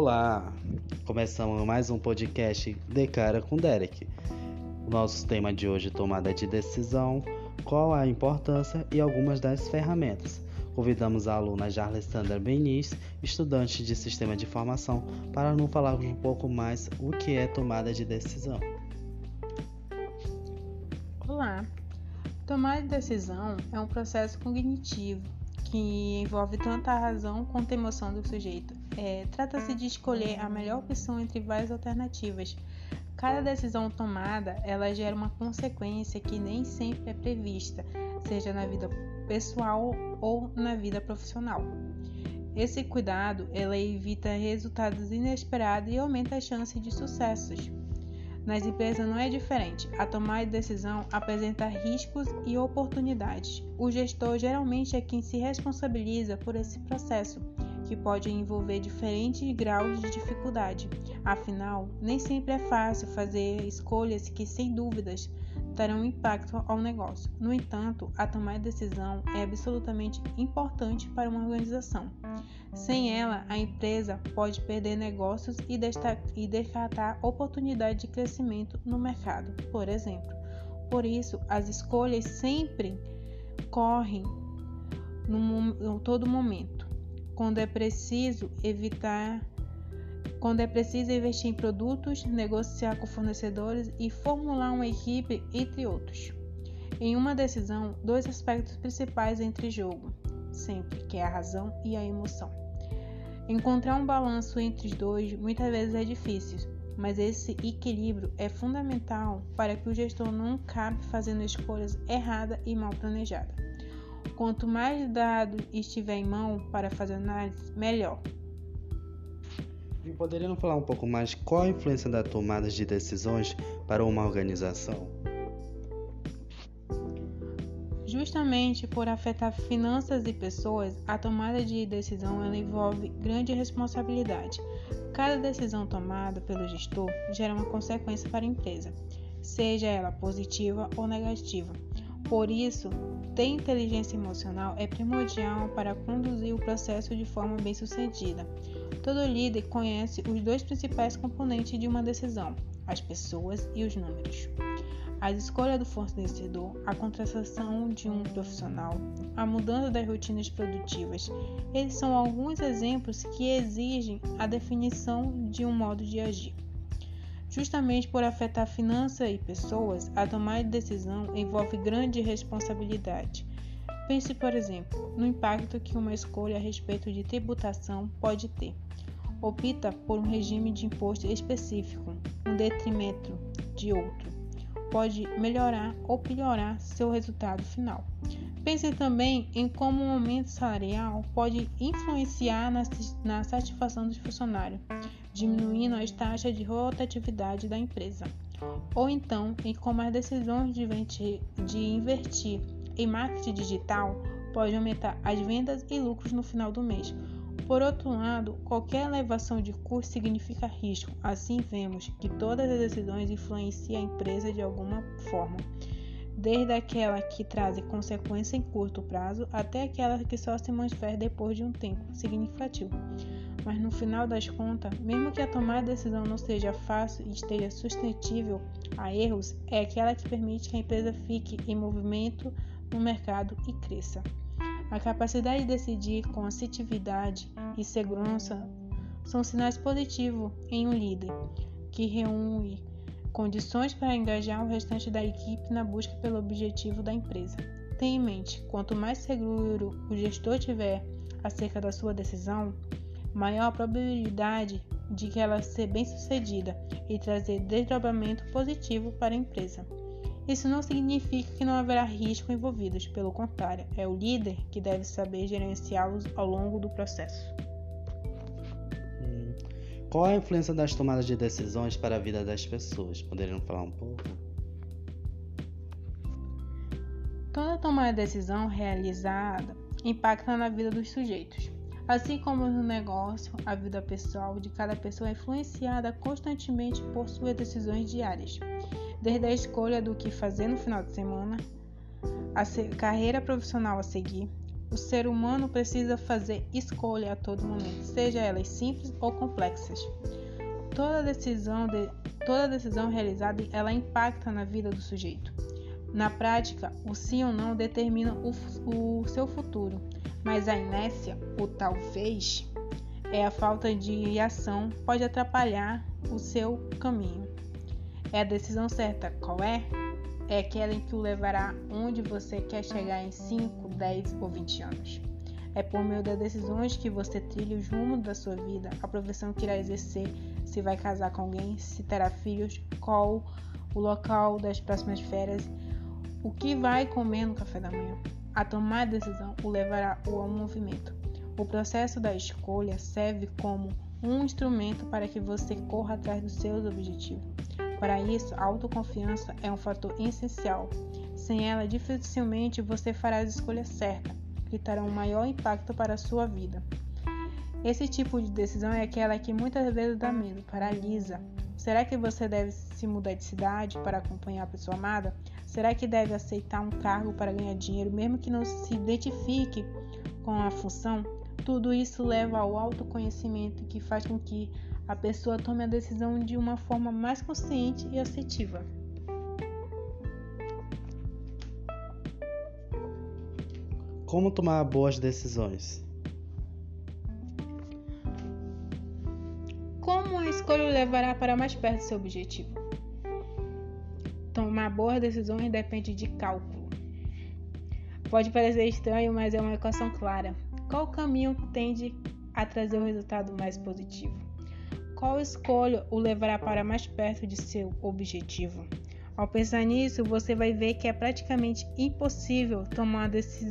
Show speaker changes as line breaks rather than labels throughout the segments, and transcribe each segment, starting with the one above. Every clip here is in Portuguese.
Olá, começamos mais um podcast De Cara com Derek. O nosso tema de hoje é tomada de decisão, qual a importância e algumas das ferramentas. Convidamos a aluna Jarlessandra Benis, estudante de Sistema de Informação, para nos falar um pouco mais o que é tomada de decisão.
Olá, tomada de decisão é um processo cognitivo que envolve tanto a razão quanto a emoção do sujeito. É, Trata-se de escolher a melhor opção entre várias alternativas. Cada decisão tomada, ela gera uma consequência que nem sempre é prevista, seja na vida pessoal ou na vida profissional. Esse cuidado, ela evita resultados inesperados e aumenta a chance de sucessos. Nas empresas não é diferente. A tomada de decisão apresenta riscos e oportunidades. O gestor geralmente é quem se responsabiliza por esse processo, que pode envolver diferentes graus de dificuldade. Afinal, nem sempre é fácil fazer escolhas que, sem dúvidas, terão impacto ao negócio. No entanto, a tomada de decisão é absolutamente importante para uma organização. Sem ela, a empresa pode perder negócios e, descartar oportunidades de crescimento no mercado, por exemplo. Por isso, as escolhas sempre correm no, em todo momento, quando é preciso evitar quando é preciso investir em produtos, negociar com fornecedores e formular uma equipe, entre outros. Em uma decisão, dois aspectos principais entram em jogo, sempre, que é a razão e a emoção. Encontrar um balanço entre os dois muitas vezes é difícil, mas esse equilíbrio é fundamental para que o gestor não acabe fazendo escolhas erradas e mal planejadas. Quanto mais dado estiver em mão para fazer análise, melhor.
E poderiam falar um pouco mais qual a influência da tomada de decisões para uma organização?
Justamente por afetar finanças e pessoas, a tomada de decisão envolve grande responsabilidade. Cada decisão tomada pelo gestor gera uma consequência para a empresa, seja ela positiva ou negativa. Por isso, ter inteligência emocional é primordial para conduzir o processo de forma bem-sucedida. Todo líder conhece os dois principais componentes de uma decisão: as pessoas e os números. A escolha do fornecedor, a contratação de um profissional, a mudança das rotinas produtivas, eles são alguns exemplos que exigem a definição de um modo de agir. Justamente por afetar finanças e pessoas, a tomada de decisão envolve grande responsabilidade. Pense, por exemplo, no impacto que uma escolha a respeito de tributação pode ter opta por um regime de imposto específico, em detrimento de outro, pode melhorar ou piorar seu resultado final. Pense também em como o aumento salarial pode influenciar na satisfação dos funcionários, diminuindo as taxas de rotatividade da empresa. Ou então em como as decisões de investir, de investir em marketing digital pode aumentar as vendas e lucros no final do mês, por outro lado, qualquer elevação de custo significa risco. Assim, vemos que todas as decisões influenciam a empresa de alguma forma, desde aquela que traz consequência em curto prazo até aquela que só se manifesta depois de um tempo significativo. Mas no final das contas, mesmo que a tomada de decisão não seja fácil e esteja suscetível a erros, é aquela que permite que a empresa fique em movimento no mercado e cresça. A capacidade de decidir com assertividade e segurança são sinais positivos em um líder que reúne condições para engajar o restante da equipe na busca pelo objetivo da empresa. Tenha em mente, quanto mais seguro o gestor tiver acerca da sua decisão, maior a probabilidade de que ela seja bem-sucedida e trazer desdobramento positivo para a empresa. Isso não significa que não haverá risco envolvidos, pelo contrário, é o líder que deve saber gerenciá-los ao longo do processo.
Qual a influência das tomadas de decisões para a vida das pessoas? Poderiam falar um pouco?
Toda tomada de decisão realizada impacta na vida dos sujeitos. Assim como no negócio, a vida pessoal de cada pessoa é influenciada constantemente por suas decisões diárias desde a escolha do que fazer no final de semana, a carreira profissional a seguir, O ser humano precisa fazer escolha a todo momento, seja elas simples ou complexas. Toda decisão, de, toda decisão realizada ela impacta na vida do sujeito. Na prática, o sim ou não determina o, o seu futuro, mas a inércia, o talvez, é a falta de ação pode atrapalhar o seu caminho. É a decisão certa, qual é? É aquela em que o levará onde você quer chegar em 5, 10 ou 20 anos. É por meio das decisões que você trilha o rumo da sua vida, a profissão que irá exercer, se vai casar com alguém, se terá filhos, qual o local das próximas férias o que vai comer no café da manhã. A tomar a decisão o levará ao movimento. O processo da escolha serve como um instrumento para que você corra atrás dos seus objetivos. Para isso, a autoconfiança é um fator essencial. Sem ela, dificilmente você fará as escolhas certas, que terão um maior impacto para a sua vida. Esse tipo de decisão é aquela que muitas vezes dá medo, paralisa. Será que você deve se mudar de cidade para acompanhar a pessoa amada? Será que deve aceitar um cargo para ganhar dinheiro, mesmo que não se identifique com a função? Tudo isso leva ao autoconhecimento que faz com que a pessoa tome a decisão de uma forma mais consciente e assertiva.
Como tomar boas decisões?
Como a escolha o levará para mais perto do seu objetivo? Tomar boas decisões depende de cálculo. Pode parecer estranho, mas é uma equação clara. Qual caminho tende a trazer o resultado mais positivo? Qual escolha o levará para mais perto de seu objetivo? Ao pensar nisso, você vai ver que é praticamente impossível tomar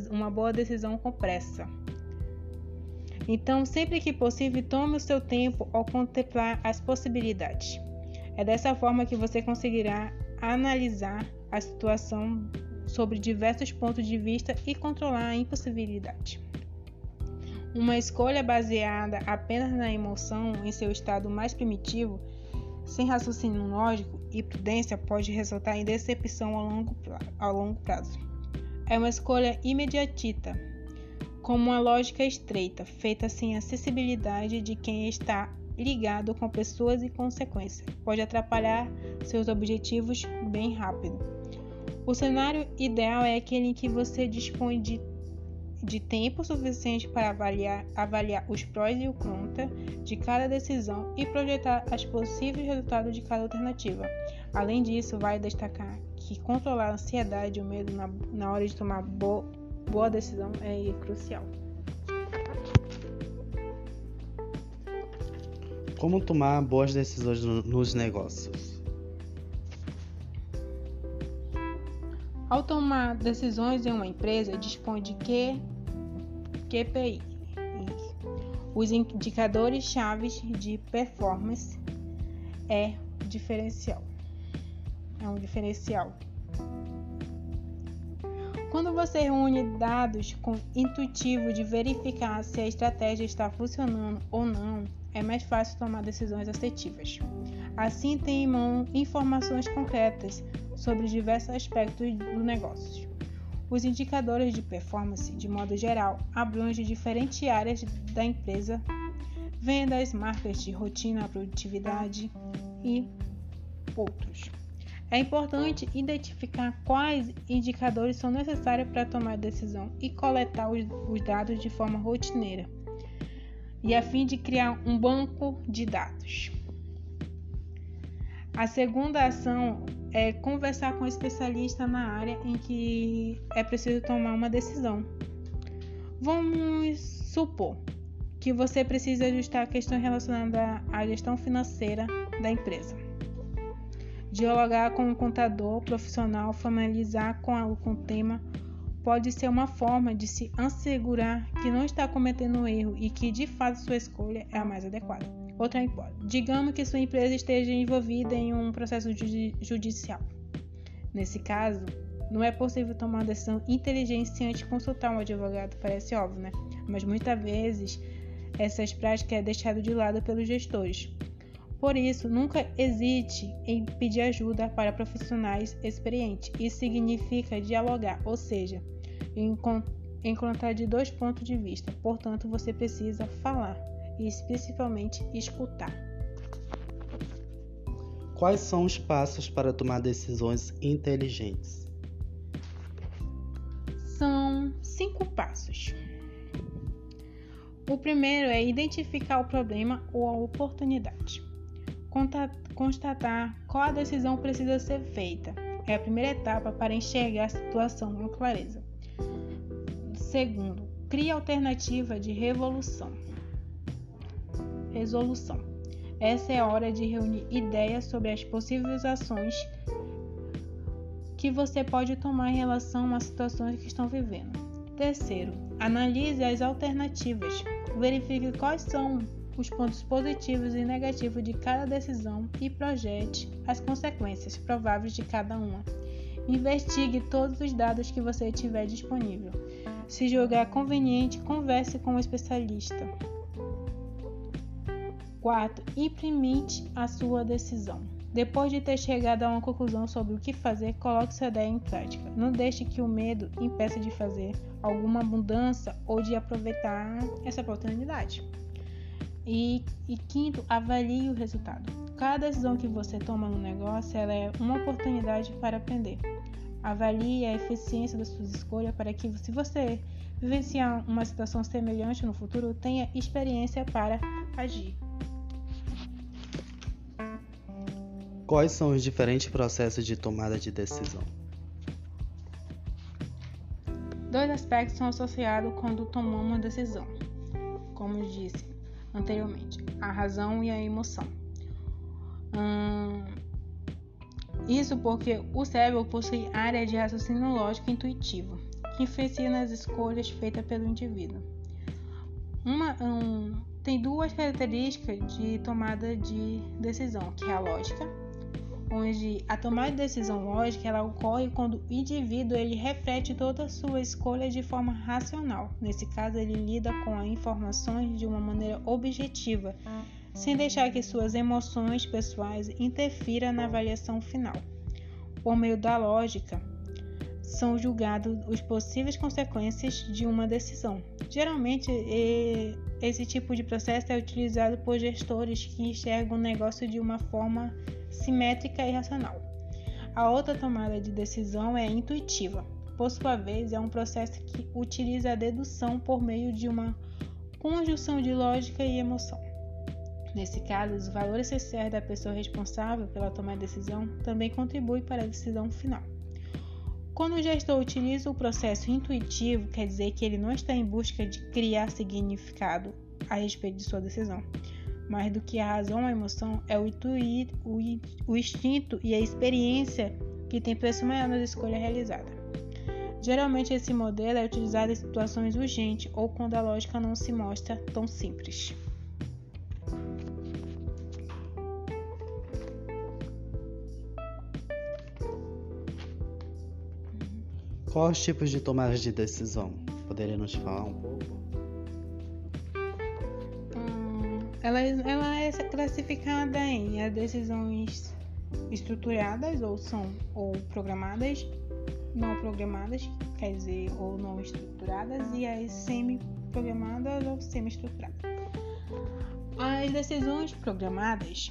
uma boa decisão com pressa. Então, sempre que possível, tome o seu tempo ao contemplar as possibilidades. É dessa forma que você conseguirá analisar a situação sobre diversos pontos de vista e controlar a impossibilidade. Uma escolha baseada apenas na emoção em seu estado mais primitivo, sem raciocínio lógico e prudência, pode resultar em decepção ao longo, ao longo prazo. É uma escolha imediatita, com uma lógica estreita, feita sem acessibilidade de quem está ligado com pessoas e consequências. Pode atrapalhar seus objetivos bem rápido. O cenário ideal é aquele em que você dispõe de, de tempo suficiente para avaliar, avaliar os prós e o contra de cada decisão e projetar os possíveis resultados de cada alternativa. Além disso, vai destacar que controlar a ansiedade e o medo na, na hora de tomar bo, boa decisão é crucial.
Como tomar boas decisões nos negócios?
Ao tomar decisões em uma empresa, dispõe de que QPI, os indicadores chaves de performance é diferencial. É um diferencial. Quando você reúne dados com intuitivo de verificar se a estratégia está funcionando ou não, é mais fácil tomar decisões assertivas. Assim, tem em mão informações concretas sobre diversos aspectos do negócio. Os indicadores de performance, de modo geral, abrangem diferentes áreas da empresa, vendas, marketing, rotina, produtividade e outros. É importante identificar quais indicadores são necessários para tomar decisão e coletar os, dados de forma rotineira e a fim de criar um banco de dados. A segunda ação é conversar com um especialista na área em que é preciso tomar uma decisão. Vamos supor que você precisa ajustar a questão relacionada à gestão financeira da empresa. Dialogar com um contador profissional, familiarizar com, com o tema pode ser uma forma de se assegurar que não está cometendo erro e que de fato sua escolha é a mais adequada. Outra hipótese: digamos que sua empresa esteja envolvida em um processo judicial. Nesse caso, não é possível tomar uma decisão inteligente sem antes consultar um advogado, parece óbvio, né? Mas muitas vezes essas práticas é deixado de lado pelos gestores. Por isso, nunca hesite em pedir ajuda para profissionais experientes. Isso significa dialogar, ou seja, encontrar de dois pontos de vista, portanto, você precisa falar e principalmente escutar.
Quais são os passos para tomar decisões inteligentes?
São cinco passos. O primeiro é identificar o problema ou a oportunidade. Constatar qual a decisão precisa ser feita. É a primeira etapa para enxergar a situação com clareza. Segundo, cria alternativa de revolução. Resolução. Essa é a hora de reunir ideias sobre as possíveis ações que você pode tomar em relação às situações que estão vivendo. Terceiro, analise as alternativas. Verifique quais são os pontos positivos e negativos de cada decisão e projete as consequências prováveis de cada uma. Investigue todos os dados que você tiver disponível. Se julgar conveniente, converse com um especialista. Quarto, implemente a sua decisão. Depois de ter chegado a uma conclusão sobre o que fazer, coloque sua ideia em prática. Não deixe que o medo impeça de fazer alguma mudança ou de aproveitar essa oportunidade. E, e, quinto, avalie o resultado. Cada decisão que você toma no negócio é uma oportunidade para aprender. Avalie a eficiência das suas escolhas para que, se você vivenciar uma situação semelhante no futuro, tenha experiência para agir.
Quais são os diferentes processos de tomada de decisão?
Dois aspectos são associados quando tomamos uma decisão, como disse anteriormente, a razão e a emoção. Hum, isso porque o cérebro possui área de raciocínio lógico intuitivo, que influencia nas escolhas feitas pelo indivíduo. Uma, um, tem duas características de tomada de decisão, que é a lógica onde a tomada de decisão lógica ela ocorre quando o indivíduo ele reflete toda a sua escolha de forma racional. Nesse caso, ele lida com as informações de uma maneira objetiva, sem deixar que suas emoções pessoais interfiram na avaliação final. Por meio da lógica, são julgados os possíveis consequências de uma decisão. Geralmente, esse tipo de processo é utilizado por gestores que enxergam o negócio de uma forma simétrica e racional. A outra tomada de decisão é intuitiva. Por sua vez, é um processo que utiliza a dedução por meio de uma conjunção de lógica e emoção. Nesse caso, os valores essenciais da pessoa responsável pela tomada de decisão também contribuem para a decisão final. Quando o gestor utiliza o processo intuitivo, quer dizer que ele não está em busca de criar significado a respeito de sua decisão, mais do que a razão ou a emoção, é o, intuir, o, o instinto e a experiência que tem preço maior na escolha realizada. Geralmente, esse modelo é utilizado em situações urgentes ou quando a lógica não se mostra tão simples.
Quais os tipos de tomadas de decisão? Poderia nos falar um pouco?
Ela, ela é classificada em decisões estruturadas ou são ou programadas, não programadas, quer dizer, ou não estruturadas, e as semi-programadas ou semi-estruturadas. As decisões programadas,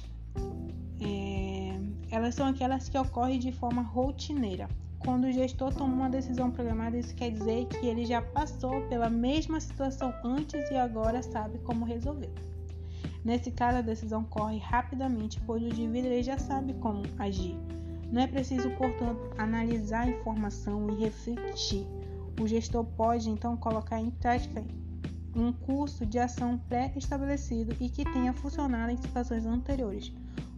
é, elas são aquelas que ocorrem de forma rotineira. Quando o gestor toma uma decisão programada, isso quer dizer que ele já passou pela mesma situação antes e agora sabe como resolver. Nesse caso, a decisão corre rapidamente, pois o indivíduo já sabe como agir. Não é preciso, portanto, analisar a informação e refletir. O gestor pode então colocar em prática um curso de ação pré-estabelecido e que tenha funcionado em situações anteriores.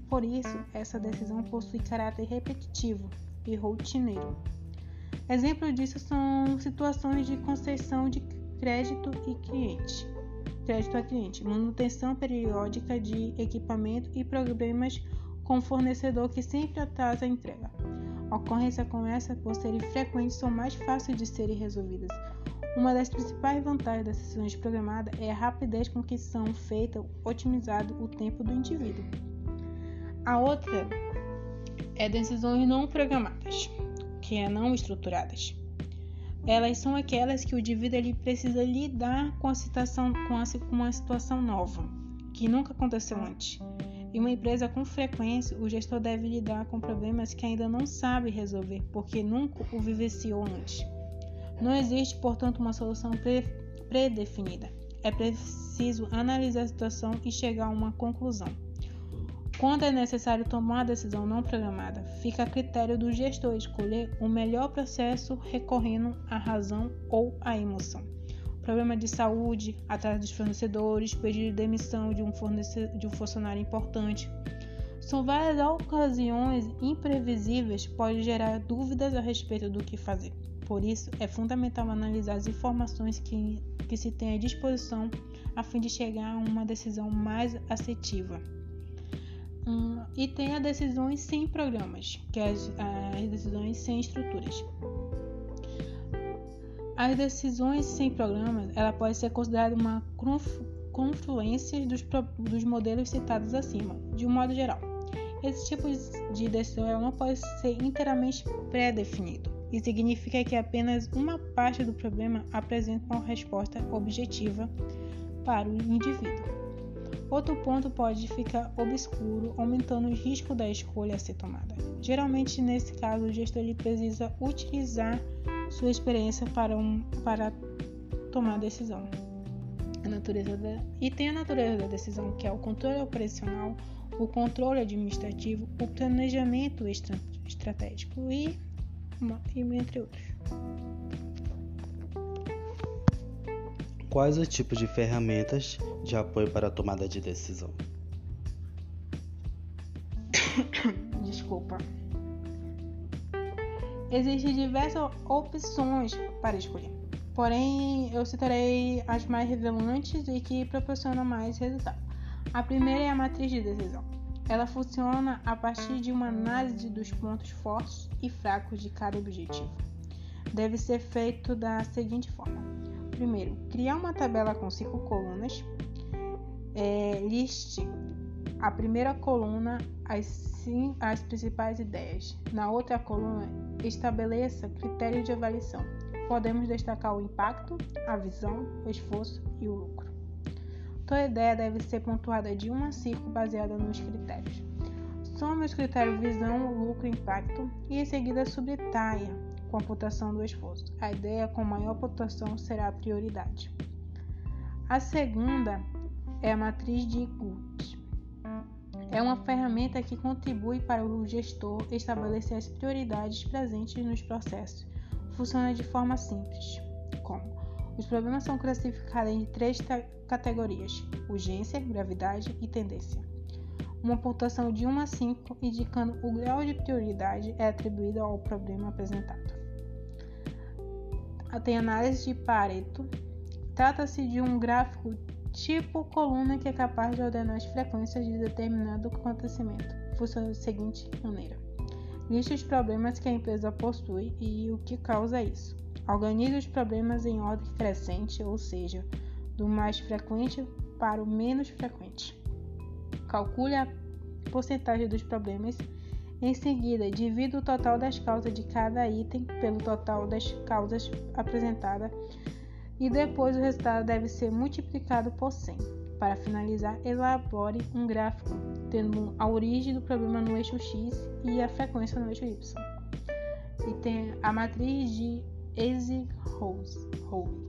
Por isso, essa decisão possui caráter repetitivo e rotineiro. Exemplo disso são situações de concessão de crédito e cliente crédito a cliente, manutenção periódica de equipamento e problemas com fornecedor que sempre atrasa a entrega. Ocorrências como essa, por serem frequentes, são mais fáceis de serem resolvidas. Uma das principais vantagens das sessões programadas é a rapidez com que são feitas, otimizado o tempo do indivíduo. A outra é decisões não programadas, que é não estruturadas. Elas são aquelas que o indivíduo ele precisa lidar com a situação, com, a, com uma situação nova, que nunca aconteceu antes. Em uma empresa com frequência, o gestor deve lidar com problemas que ainda não sabe resolver, porque nunca o vivenciou antes. Não existe, portanto, uma solução pre predefinida. É preciso analisar a situação e chegar a uma conclusão. Quando é necessário tomar decisão não programada, fica a critério do gestor escolher o melhor processo recorrendo à razão ou à emoção. Problema de saúde, atrás dos fornecedores, pedido de demissão de um, de um funcionário importante. São várias ocasiões imprevisíveis que podem gerar dúvidas a respeito do que fazer. Por isso, é fundamental analisar as informações que, que se tem à disposição a fim de chegar a uma decisão mais assertiva. Hum, e tem as decisões sem programas, que é as, as decisões sem estruturas. As decisões sem programas, ela pode ser considerada uma confluência dos, dos modelos citados acima, de um modo geral. Esse tipo de decisão não pode ser inteiramente pré-definido e significa que apenas uma parte do problema apresenta uma resposta objetiva para o indivíduo. Outro ponto pode ficar obscuro, aumentando o risco da escolha a ser tomada. Geralmente, nesse caso, o gestor precisa utilizar sua experiência para, um, para tomar decisão. A natureza da, e tem a natureza da decisão, que é o controle operacional, o controle administrativo, o planejamento estratégico e, e entre outros.
Quais os tipos de ferramentas de apoio para a tomada de decisão?
Desculpa. Existem diversas opções para escolher, porém eu citarei as mais relevantes e que proporcionam mais resultado. A primeira é a matriz de decisão. Ela funciona a partir de uma análise dos pontos fortes e fracos de cada objetivo. Deve ser feito da seguinte forma: Primeiro, criar uma tabela com cinco colunas. É, liste a primeira coluna as, sim, as principais ideias. Na outra coluna, estabeleça critérios de avaliação. Podemos destacar o impacto, a visão, o esforço e o lucro. Toda ideia deve ser pontuada de 1 a 5 baseada nos critérios. Some os critérios visão, lucro e impacto e em seguida subtraia com a pontuação do esforço. A ideia com maior pontuação será a prioridade. A segunda é a matriz de Gut. É uma ferramenta que contribui para o gestor estabelecer as prioridades presentes nos processos. Funciona de forma simples, como os problemas são classificados em três categorias: urgência, gravidade e tendência. Uma pontuação de 1 a 5, indicando o grau de prioridade, é atribuída ao problema apresentado tem análise de Pareto. Trata-se de um gráfico tipo coluna que é capaz de ordenar as frequências de determinado acontecimento. Funciona da seguinte maneira: liste os problemas que a empresa possui e o que causa isso. Organize os problemas em ordem crescente, ou seja, do mais frequente para o menos frequente. Calcule a porcentagem dos problemas em seguida, divida o total das causas de cada item pelo total das causas apresentadas e depois o resultado deve ser multiplicado por 100. Para finalizar, elabore um gráfico tendo a origem do problema no eixo X e a frequência no eixo Y. E tem a matriz de Eisenhower.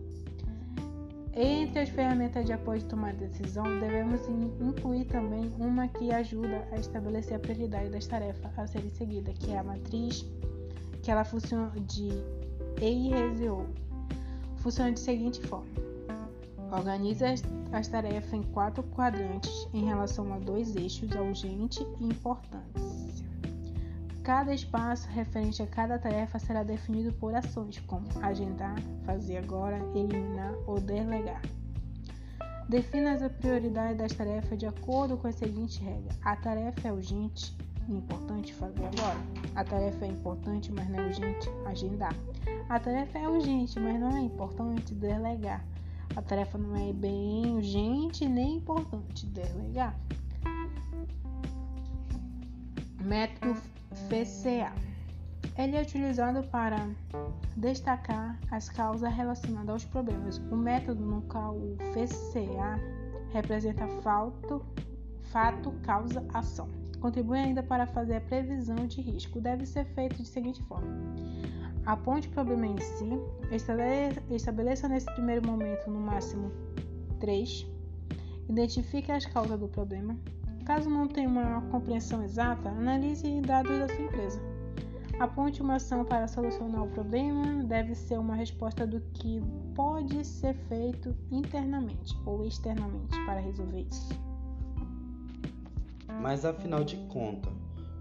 Entre as ferramentas de apoio de tomada de decisão, devemos incluir também uma que ajuda a estabelecer a prioridade das tarefas a serem seguidas, que é a matriz, que ela funciona de EIRESEO. Funciona de seguinte forma: organiza as tarefas em quatro quadrantes em relação a dois eixos, urgente e importante. Cada espaço referente a cada tarefa será definido por ações como agendar, fazer agora, eliminar ou delegar. Defina as prioridades das tarefas de acordo com a seguinte regra: a tarefa é urgente importante fazer agora. A tarefa é importante, mas não é urgente agendar. A tarefa é urgente, mas não é importante delegar. A tarefa não é bem urgente nem importante delegar. Método FCA. Ele é utilizado para destacar as causas relacionadas aos problemas. O método no qual o FCA representa fato, fato, causa, ação. Contribui ainda para fazer a previsão de risco. Deve ser feito de seguinte forma: aponte o problema em si, estabeleça nesse primeiro momento no máximo três, identifique as causas do problema. Caso não tenha uma compreensão exata, analise dados da sua empresa. Aponte uma ação para solucionar o problema, deve ser uma resposta do que pode ser feito internamente ou externamente para resolver isso.
Mas afinal de contas,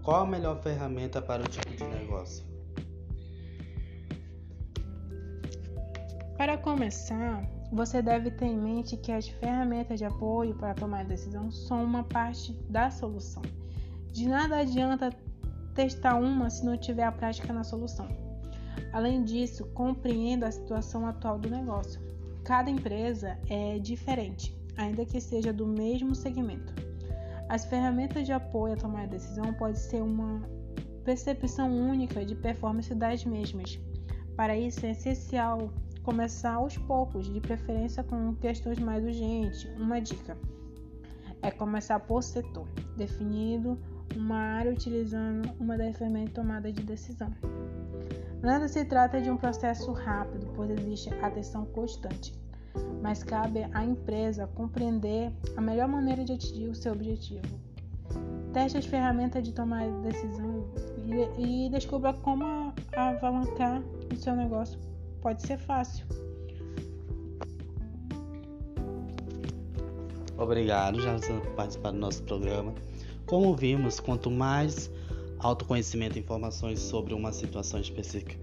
qual a melhor ferramenta para o tipo de negócio?
Para começar, você deve ter em mente que as ferramentas de apoio para tomar decisão são uma parte da solução. De nada adianta testar uma se não tiver a prática na solução. Além disso, compreenda a situação atual do negócio. Cada empresa é diferente, ainda que seja do mesmo segmento. As ferramentas de apoio a tomar decisão podem ser uma percepção única de performance das mesmas. Para isso é essencial começar aos poucos, de preferência com questões mais urgentes. Uma dica é começar por setor, definido uma área utilizando uma das ferramentas tomada de decisão. Nada se trata de um processo rápido, pois existe atenção constante, mas cabe à empresa compreender a melhor maneira de atingir o seu objetivo. Teste as ferramentas de tomar decisão e, e descubra como alavancar o seu negócio. Pode ser fácil.
Obrigado, já por participar do nosso programa. Como vimos, quanto mais autoconhecimento e informações sobre uma situação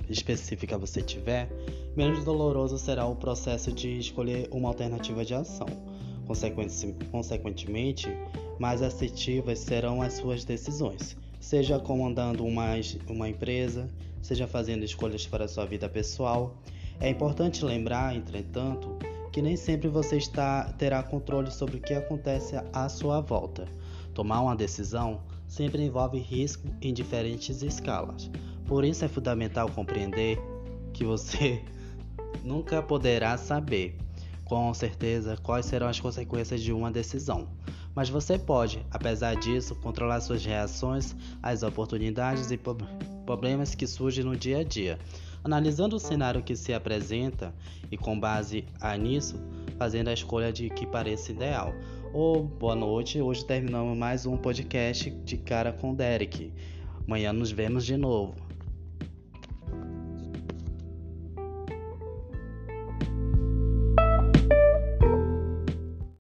específica você tiver, menos doloroso será o processo de escolher uma alternativa de ação. Consequentemente, mais assertivas serão as suas decisões, seja comandando uma, uma empresa, seja fazendo escolhas para a sua vida pessoal. É importante lembrar, entretanto, que nem sempre você está, terá controle sobre o que acontece à sua volta. Tomar uma decisão sempre envolve risco em diferentes escalas. Por isso é fundamental compreender que você nunca poderá saber com certeza quais serão as consequências de uma decisão. Mas você pode, apesar disso, controlar suas reações às oportunidades e problemas que surgem no dia a dia, analisando o cenário que se apresenta e, com base nisso, fazendo a escolha de que pareça ideal. Oh, boa noite. Hoje terminamos mais um podcast de cara com Derek. Amanhã nos vemos de novo.